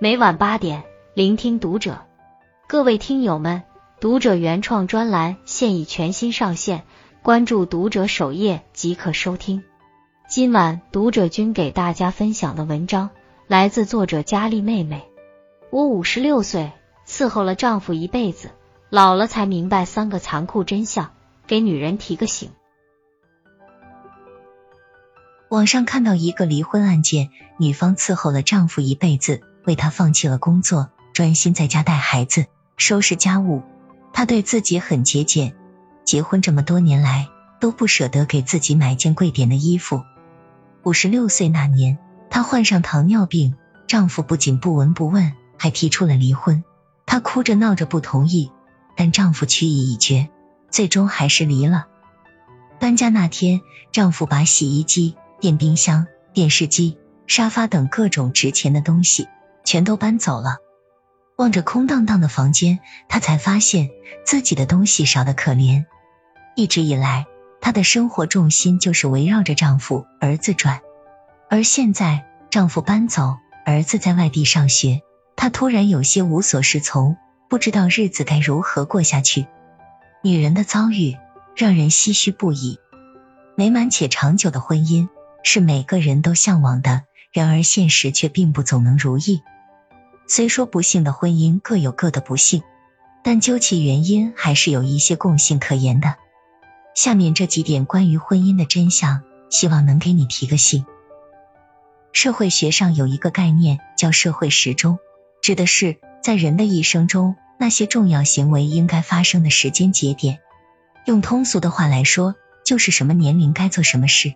每晚八点，聆听读者。各位听友们，读者原创专栏现已全新上线，关注读者首页即可收听。今晚读者君给大家分享的文章来自作者佳丽妹妹。我五十六岁，伺候了丈夫一辈子，老了才明白三个残酷真相，给女人提个醒。网上看到一个离婚案件，女方伺候了丈夫一辈子，为他放弃了工作，专心在家带孩子、收拾家务。她对自己很节俭，结婚这么多年来都不舍得给自己买件贵点的衣服。五十六岁那年，她患上糖尿病，丈夫不仅不闻不问，还提出了离婚。她哭着闹着不同意，但丈夫去意已决，最终还是离了。搬家那天，丈夫把洗衣机。电冰箱、电视机、沙发等各种值钱的东西全都搬走了。望着空荡荡的房间，她才发现自己的东西少得可怜。一直以来，她的生活重心就是围绕着丈夫、儿子转。而现在，丈夫搬走，儿子在外地上学，她突然有些无所适从，不知道日子该如何过下去。女人的遭遇让人唏嘘不已。美满且长久的婚姻。是每个人都向往的，然而现实却并不总能如意。虽说不幸的婚姻各有各的不幸，但究其原因，还是有一些共性可言的。下面这几点关于婚姻的真相，希望能给你提个醒。社会学上有一个概念叫社会时钟，指的是在人的一生中那些重要行为应该发生的时间节点。用通俗的话来说，就是什么年龄该做什么事。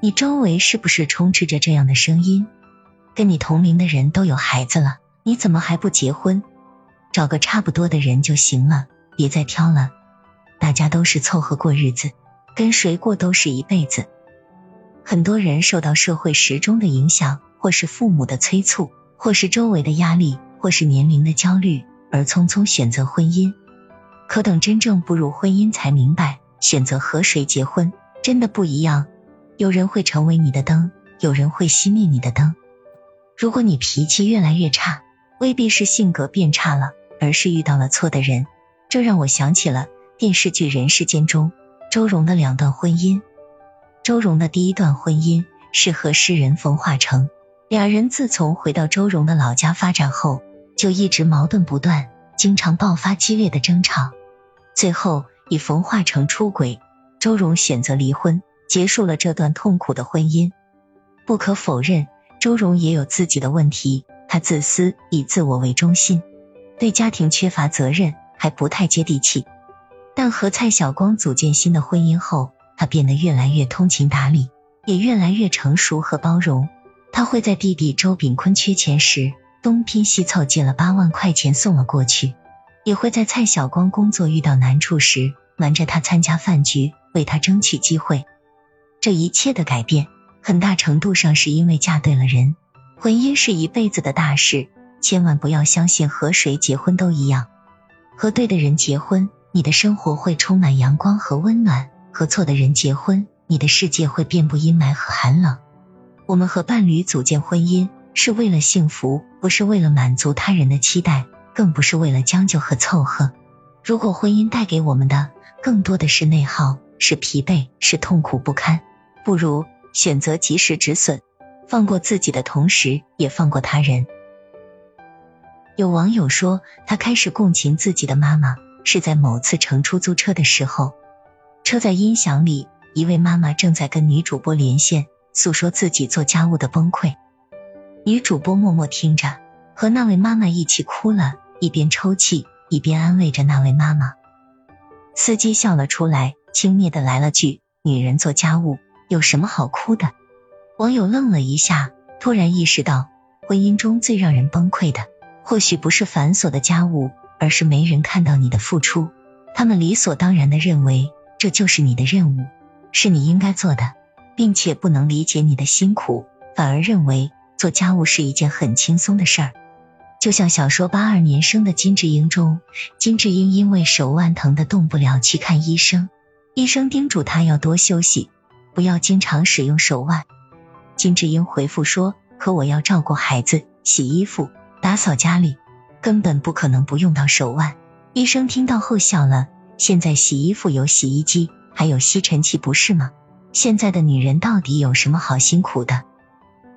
你周围是不是充斥着这样的声音？跟你同龄的人都有孩子了，你怎么还不结婚？找个差不多的人就行了，别再挑了。大家都是凑合过日子，跟谁过都是一辈子。很多人受到社会时钟的影响，或是父母的催促，或是周围的压力，或是年龄的焦虑，而匆匆选择婚姻。可等真正步入婚姻，才明白选择和谁结婚真的不一样。有人会成为你的灯，有人会熄灭你的灯。如果你脾气越来越差，未必是性格变差了，而是遇到了错的人。这让我想起了电视剧《人世间》中周蓉的两段婚姻。周蓉的第一段婚姻是和诗人冯化成，俩人自从回到周蓉的老家发展后，就一直矛盾不断，经常爆发激烈的争吵。最后以冯化成出轨，周蓉选择离婚。结束了这段痛苦的婚姻。不可否认，周蓉也有自己的问题。她自私，以自我为中心，对家庭缺乏责任，还不太接地气。但和蔡晓光组建新的婚姻后，她变得越来越通情达理，也越来越成熟和包容。他会在弟弟周炳坤缺钱时，东拼西凑借了八万块钱送了过去；也会在蔡晓光工作遇到难处时，瞒着他参加饭局，为他争取机会。这一切的改变，很大程度上是因为嫁对了人。婚姻是一辈子的大事，千万不要相信和谁结婚都一样。和对的人结婚，你的生活会充满阳光和温暖；和错的人结婚，你的世界会遍布阴霾和寒冷。我们和伴侣组建婚姻，是为了幸福，不是为了满足他人的期待，更不是为了将就和凑合。如果婚姻带给我们的更多的是内耗，是疲惫，是痛苦不堪。不如选择及时止损，放过自己的同时，也放过他人。有网友说，他开始共情自己的妈妈，是在某次乘出租车的时候，车载音响里，一位妈妈正在跟女主播连线，诉说自己做家务的崩溃。女主播默默听着，和那位妈妈一起哭了，一边抽泣，一边安慰着那位妈妈。司机笑了出来，轻蔑的来了句：“女人做家务。”有什么好哭的？网友愣了一下，突然意识到，婚姻中最让人崩溃的，或许不是繁琐的家务，而是没人看到你的付出。他们理所当然的认为这就是你的任务，是你应该做的，并且不能理解你的辛苦，反而认为做家务是一件很轻松的事儿。就像小说《八二年生的金智英》中，金智英因为手腕疼的动不了去看医生，医生叮嘱她要多休息。不要经常使用手腕。金智英回复说：“可我要照顾孩子、洗衣服、打扫家里，根本不可能不用到手腕。医生听到后笑了，现在洗衣服有洗衣机，还有吸尘器，不是吗？现在的女人到底有什么好辛苦的？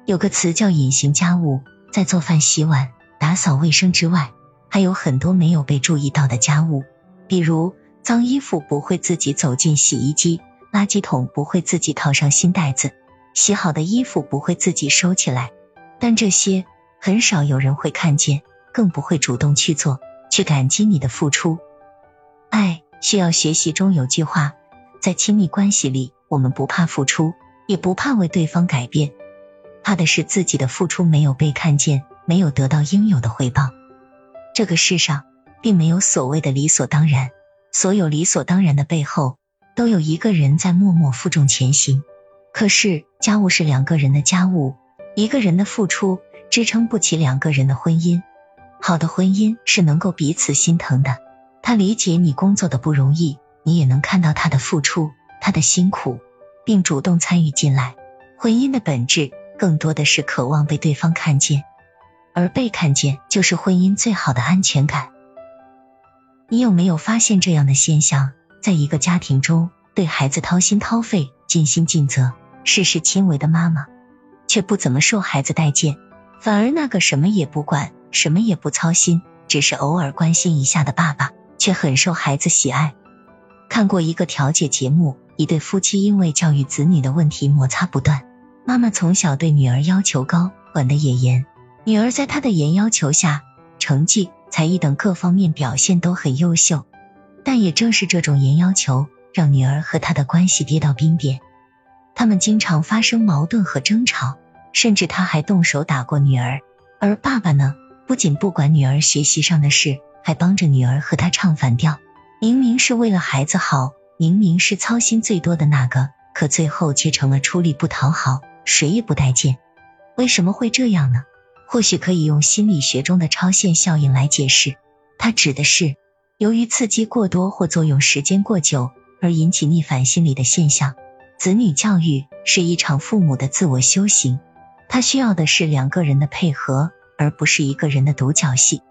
有个词叫隐形家务，在做饭、洗碗、打扫卫生之外，还有很多没有被注意到的家务，比如脏衣服不会自己走进洗衣机，垃圾桶不会自己套上新袋子，洗好的衣服不会自己收起来。但这些很少有人会看见，更不会主动去做，去感激你的付出。爱需要学习中有句话，在亲密关系里，我们不怕付出，也不怕为对方改变。怕的是自己的付出没有被看见，没有得到应有的回报。这个世上并没有所谓的理所当然，所有理所当然的背后，都有一个人在默默负重前行。可是家务是两个人的家务，一个人的付出支撑不起两个人的婚姻。好的婚姻是能够彼此心疼的，他理解你工作的不容易，你也能看到他的付出，他的辛苦，并主动参与进来。婚姻的本质。更多的是渴望被对方看见，而被看见就是婚姻最好的安全感。你有没有发现这样的现象？在一个家庭中，对孩子掏心掏肺、尽心尽责、事事亲为的妈妈，却不怎么受孩子待见；反而那个什么也不管、什么也不操心，只是偶尔关心一下的爸爸，却很受孩子喜爱。看过一个调解节目，一对夫妻因为教育子女的问题摩擦不断。妈妈从小对女儿要求高，管得也严。女儿在她的严要求下，成绩、才艺等各方面表现都很优秀。但也正是这种严要求，让女儿和她的关系跌到冰点。他们经常发生矛盾和争吵，甚至他还动手打过女儿。而爸爸呢，不仅不管女儿学习上的事，还帮着女儿和她唱反调。明明是为了孩子好，明明是操心最多的那个，可最后却成了出力不讨好。谁也不待见，为什么会这样呢？或许可以用心理学中的超限效应来解释。它指的是由于刺激过多或作用时间过久而引起逆反心理的现象。子女教育是一场父母的自我修行，他需要的是两个人的配合，而不是一个人的独角戏。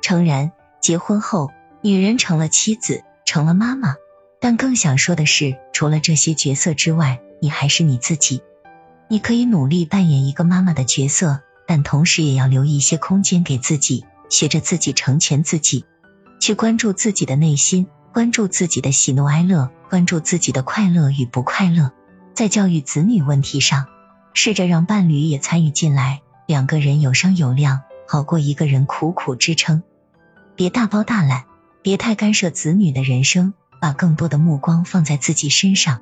诚然，结婚后女人成了妻子，成了妈妈，但更想说的是，除了这些角色之外，你还是你自己。你可以努力扮演一个妈妈的角色，但同时也要留一些空间给自己，学着自己成全自己，去关注自己的内心，关注自己的喜怒哀乐，关注自己的快乐与不快乐。在教育子女问题上，试着让伴侣也参与进来，两个人有商有量，好过一个人苦苦支撑。别大包大揽，别太干涉子女的人生，把更多的目光放在自己身上。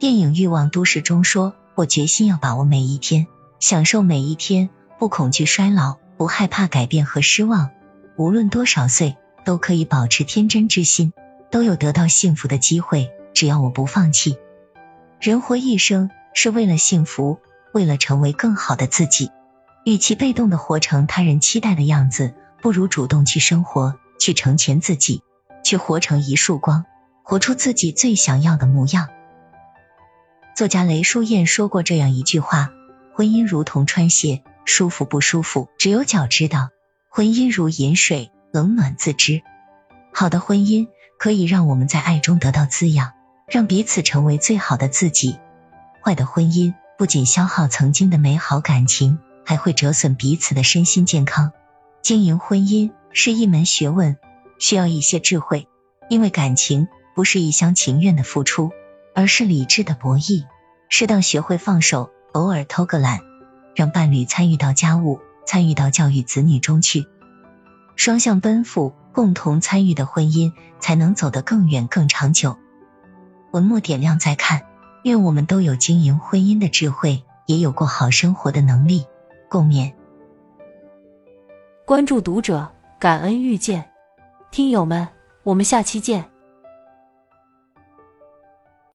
电影《欲望都市》中说。我决心要把握每一天，享受每一天，不恐惧衰老，不害怕改变和失望。无论多少岁，都可以保持天真之心，都有得到幸福的机会。只要我不放弃。人活一生是为了幸福，为了成为更好的自己。与其被动的活成他人期待的样子，不如主动去生活，去成全自己，去活成一束光，活出自己最想要的模样。作家雷淑燕说过这样一句话：婚姻如同穿鞋，舒服不舒服，只有脚知道；婚姻如饮水，冷暖自知。好的婚姻可以让我们在爱中得到滋养，让彼此成为最好的自己；坏的婚姻不仅消耗曾经的美好感情，还会折损彼此的身心健康。经营婚姻是一门学问，需要一些智慧，因为感情不是一厢情愿的付出。而是理智的博弈，适当学会放手，偶尔偷个懒，让伴侣参与到家务、参与到教育子女中去，双向奔赴，共同参与的婚姻才能走得更远、更长久。文末点亮再看，愿我们都有经营婚姻的智慧，也有过好生活的能力。共勉。关注读者，感恩遇见，听友们，我们下期见。